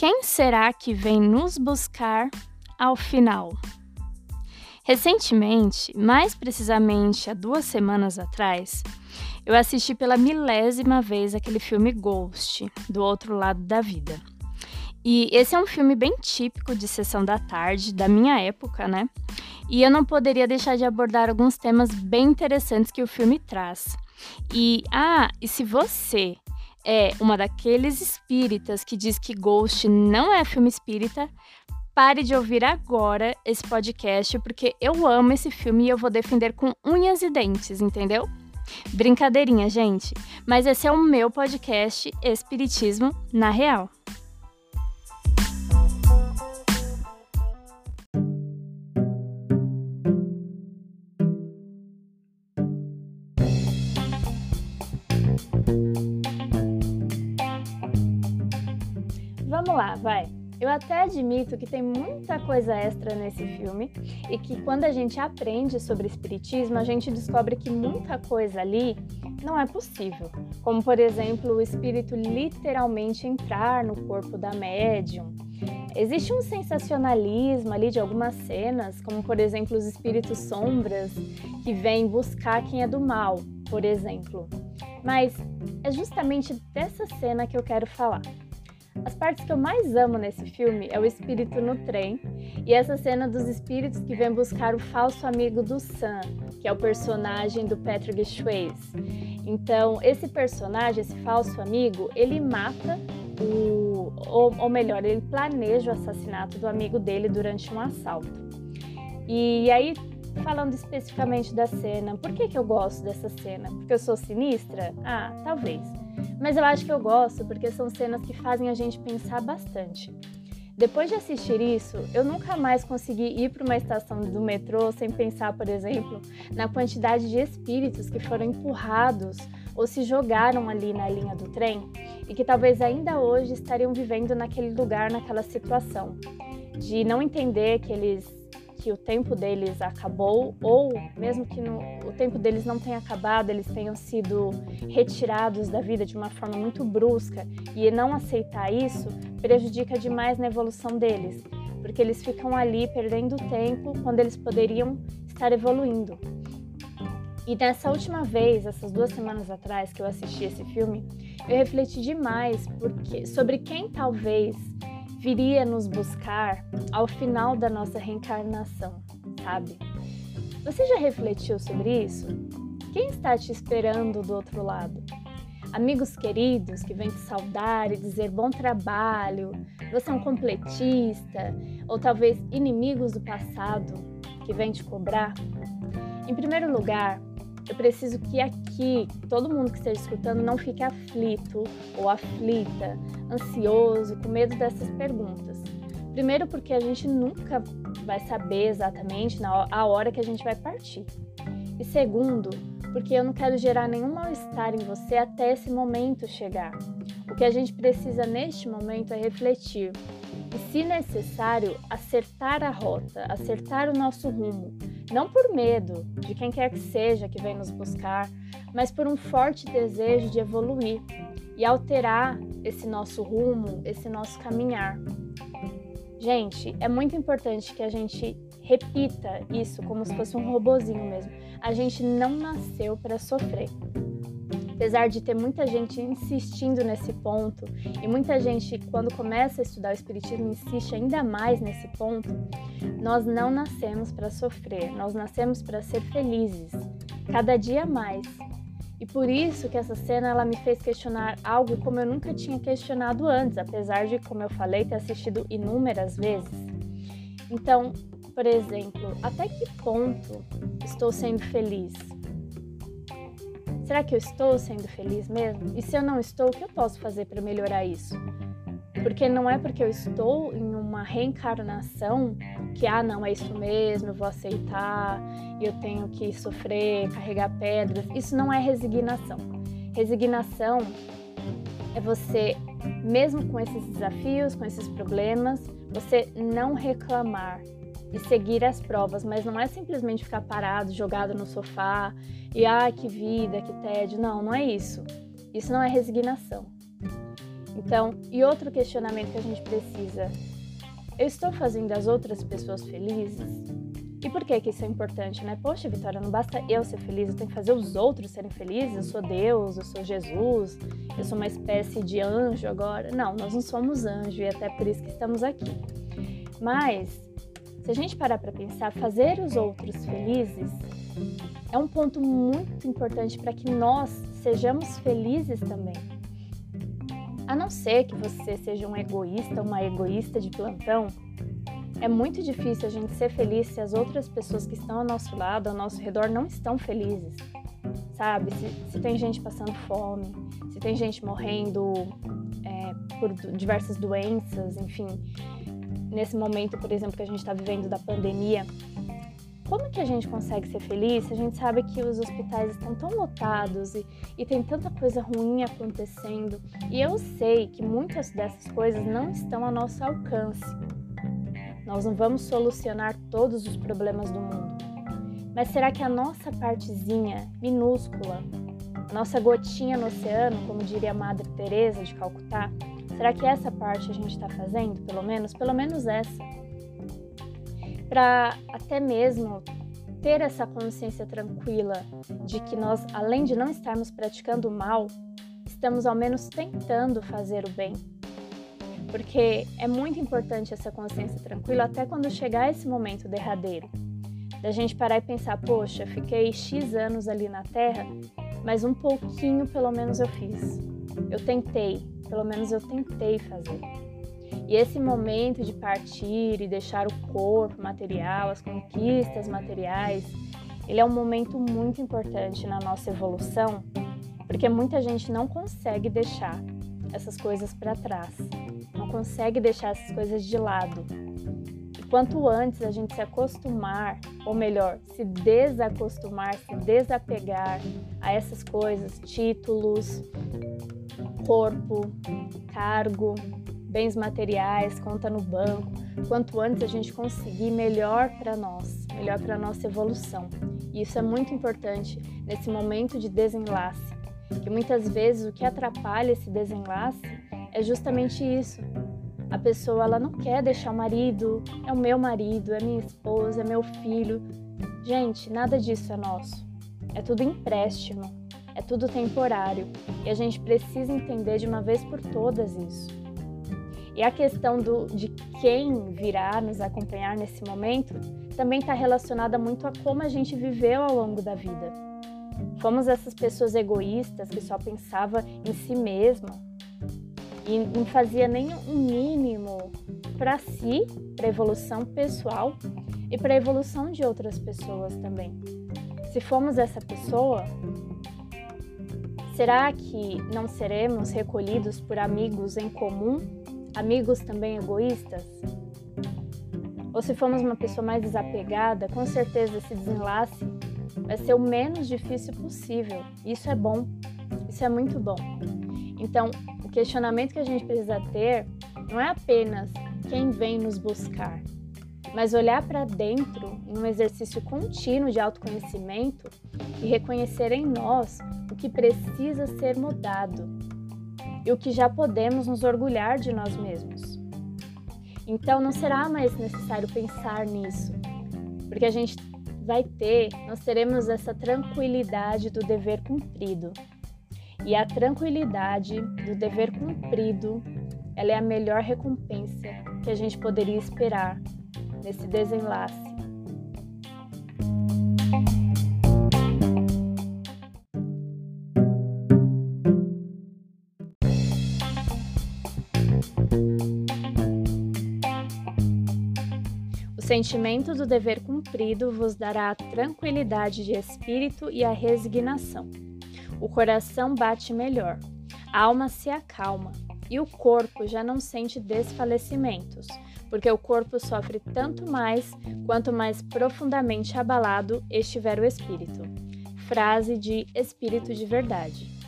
Quem será que vem nos buscar ao final? Recentemente, mais precisamente há duas semanas atrás, eu assisti pela milésima vez aquele filme Ghost, do outro lado da vida. E esse é um filme bem típico de sessão da tarde, da minha época, né? E eu não poderia deixar de abordar alguns temas bem interessantes que o filme traz. E, ah, e se você é uma daqueles espíritas que diz que Ghost não é filme espírita, pare de ouvir agora esse podcast, porque eu amo esse filme e eu vou defender com unhas e dentes, entendeu? Brincadeirinha, gente, mas esse é o meu podcast Espiritismo na Real. Vamos lá, vai. Eu até admito que tem muita coisa extra nesse filme e que quando a gente aprende sobre espiritismo, a gente descobre que muita coisa ali não é possível. Como, por exemplo, o espírito literalmente entrar no corpo da médium. Existe um sensacionalismo ali de algumas cenas, como, por exemplo, os espíritos sombras que vêm buscar quem é do mal, por exemplo. Mas é justamente dessa cena que eu quero falar. As partes que eu mais amo nesse filme é o espírito no trem e essa cena dos espíritos que vêm buscar o falso amigo do Sam, que é o personagem do Patrick Swayze. Então, esse personagem, esse falso amigo, ele mata o, ou, ou melhor, ele planeja o assassinato do amigo dele durante um assalto. E aí, falando especificamente da cena, por que, que eu gosto dessa cena? Porque eu sou sinistra? Ah, talvez. Mas eu acho que eu gosto porque são cenas que fazem a gente pensar bastante. Depois de assistir isso, eu nunca mais consegui ir para uma estação do metrô sem pensar, por exemplo, na quantidade de espíritos que foram empurrados ou se jogaram ali na linha do trem e que talvez ainda hoje estariam vivendo naquele lugar, naquela situação, de não entender que eles que o tempo deles acabou, ou mesmo que no, o tempo deles não tenha acabado, eles tenham sido retirados da vida de uma forma muito brusca, e não aceitar isso prejudica demais na evolução deles, porque eles ficam ali perdendo tempo quando eles poderiam estar evoluindo. E nessa última vez, essas duas semanas atrás que eu assisti esse filme, eu refleti demais porque, sobre quem talvez viria nos buscar ao final da nossa reencarnação, sabe? Você já refletiu sobre isso? Quem está te esperando do outro lado? Amigos queridos que vêm te saudar e dizer bom trabalho, você é um completista, ou talvez inimigos do passado que vêm te cobrar? Em primeiro lugar, eu preciso que aqui todo mundo que esteja escutando não fique aflito ou aflita, ansioso, com medo dessas perguntas. Primeiro, porque a gente nunca vai saber exatamente na a hora que a gente vai partir. E segundo, porque eu não quero gerar nenhum mal-estar em você até esse momento chegar. O que a gente precisa neste momento é refletir e, se necessário, acertar a rota, acertar o nosso rumo, não por medo de quem quer que seja que vem nos buscar, mas por um forte desejo de evoluir e alterar esse nosso rumo, esse nosso caminhar. Gente, é muito importante que a gente repita isso como se fosse um robozinho mesmo. A gente não nasceu para sofrer apesar de ter muita gente insistindo nesse ponto, e muita gente, quando começa a estudar o Espiritismo, insiste ainda mais nesse ponto, nós não nascemos para sofrer, nós nascemos para ser felizes, cada dia mais. E por isso que essa cena ela me fez questionar algo como eu nunca tinha questionado antes, apesar de, como eu falei, ter assistido inúmeras vezes. Então, por exemplo, até que ponto estou sendo feliz? Será que eu estou sendo feliz mesmo? E se eu não estou, o que eu posso fazer para melhorar isso? Porque não é porque eu estou em uma reencarnação que, ah, não, é isso mesmo, eu vou aceitar, eu tenho que sofrer, carregar pedras. Isso não é resignação. Resignação é você, mesmo com esses desafios, com esses problemas, você não reclamar, e seguir as provas, mas não é simplesmente ficar parado, jogado no sofá e ah, que vida, que tédio. Não, não é isso. Isso não é resignação. Então, e outro questionamento que a gente precisa: eu estou fazendo as outras pessoas felizes? E por que que isso é importante, né? Poxa, Vitória, não basta eu ser feliz, eu tenho que fazer os outros serem felizes. Eu sou Deus, eu sou Jesus, eu sou uma espécie de anjo agora. Não, nós não somos anjo e até por isso que estamos aqui. Mas se a gente parar para pensar, fazer os outros felizes é um ponto muito importante para que nós sejamos felizes também. A não ser que você seja um egoísta, uma egoísta de plantão, é muito difícil a gente ser feliz se as outras pessoas que estão ao nosso lado, ao nosso redor, não estão felizes. Sabe? Se, se tem gente passando fome, se tem gente morrendo é, por diversas doenças, enfim. Nesse momento, por exemplo, que a gente está vivendo da pandemia, como que a gente consegue ser feliz se a gente sabe que os hospitais estão tão lotados e, e, tem tanta coisa ruim acontecendo? E eu sei que muitas dessas coisas não estão ao nosso alcance. Nós não vamos solucionar todos os problemas do mundo. Mas será que a nossa partezinha minúscula, a nossa gotinha no oceano, como diria a Madre Teresa de Calcutá, será que essa parte a gente está fazendo, pelo menos, pelo menos essa, para até mesmo ter essa consciência tranquila de que nós, além de não estarmos praticando o mal, estamos ao menos tentando fazer o bem porque é muito importante essa consciência tranquila até quando chegar esse momento derradeiro. Da gente parar e pensar, poxa, fiquei X anos ali na Terra, mas um pouquinho pelo menos eu fiz. Eu tentei, pelo menos eu tentei fazer. E esse momento de partir e deixar o corpo material, as conquistas materiais, ele é um momento muito importante na nossa evolução, porque muita gente não consegue deixar essas coisas para trás consegue deixar essas coisas de lado. E quanto antes a gente se acostumar, ou melhor, se desacostumar, se desapegar a essas coisas, títulos, corpo, cargo, bens materiais, conta no banco, quanto antes a gente conseguir melhor para nós, melhor para nossa evolução. E isso é muito importante nesse momento de desenlace, que muitas vezes o que atrapalha esse desenlace é justamente isso, a pessoa ela não quer deixar o marido, é o meu marido, é minha esposa, é meu filho. Gente, nada disso é nosso. É tudo empréstimo, é tudo temporário e a gente precisa entender de uma vez por todas isso. E a questão do, de quem virá nos acompanhar nesse momento também está relacionada muito a como a gente viveu ao longo da vida. Fomos essas pessoas egoístas que só pensava em si mesma, e não fazia nem um mínimo para si, para evolução pessoal e para evolução de outras pessoas também. Se formos essa pessoa, será que não seremos recolhidos por amigos em comum, amigos também egoístas? Ou se formos uma pessoa mais desapegada, com certeza esse desenlace vai ser o menos difícil possível. Isso é bom, isso é muito bom. Então, o questionamento que a gente precisa ter não é apenas quem vem nos buscar, mas olhar para dentro em um exercício contínuo de autoconhecimento e reconhecer em nós o que precisa ser mudado e o que já podemos nos orgulhar de nós mesmos. Então não será mais necessário pensar nisso, porque a gente vai ter, nós teremos essa tranquilidade do dever cumprido. E a tranquilidade do dever cumprido, ela é a melhor recompensa que a gente poderia esperar nesse desenlace. O sentimento do dever cumprido vos dará a tranquilidade de espírito e a resignação o coração bate melhor, a alma se acalma e o corpo já não sente desfalecimentos, porque o corpo sofre tanto mais quanto mais profundamente abalado estiver o espírito. Frase de Espírito de Verdade.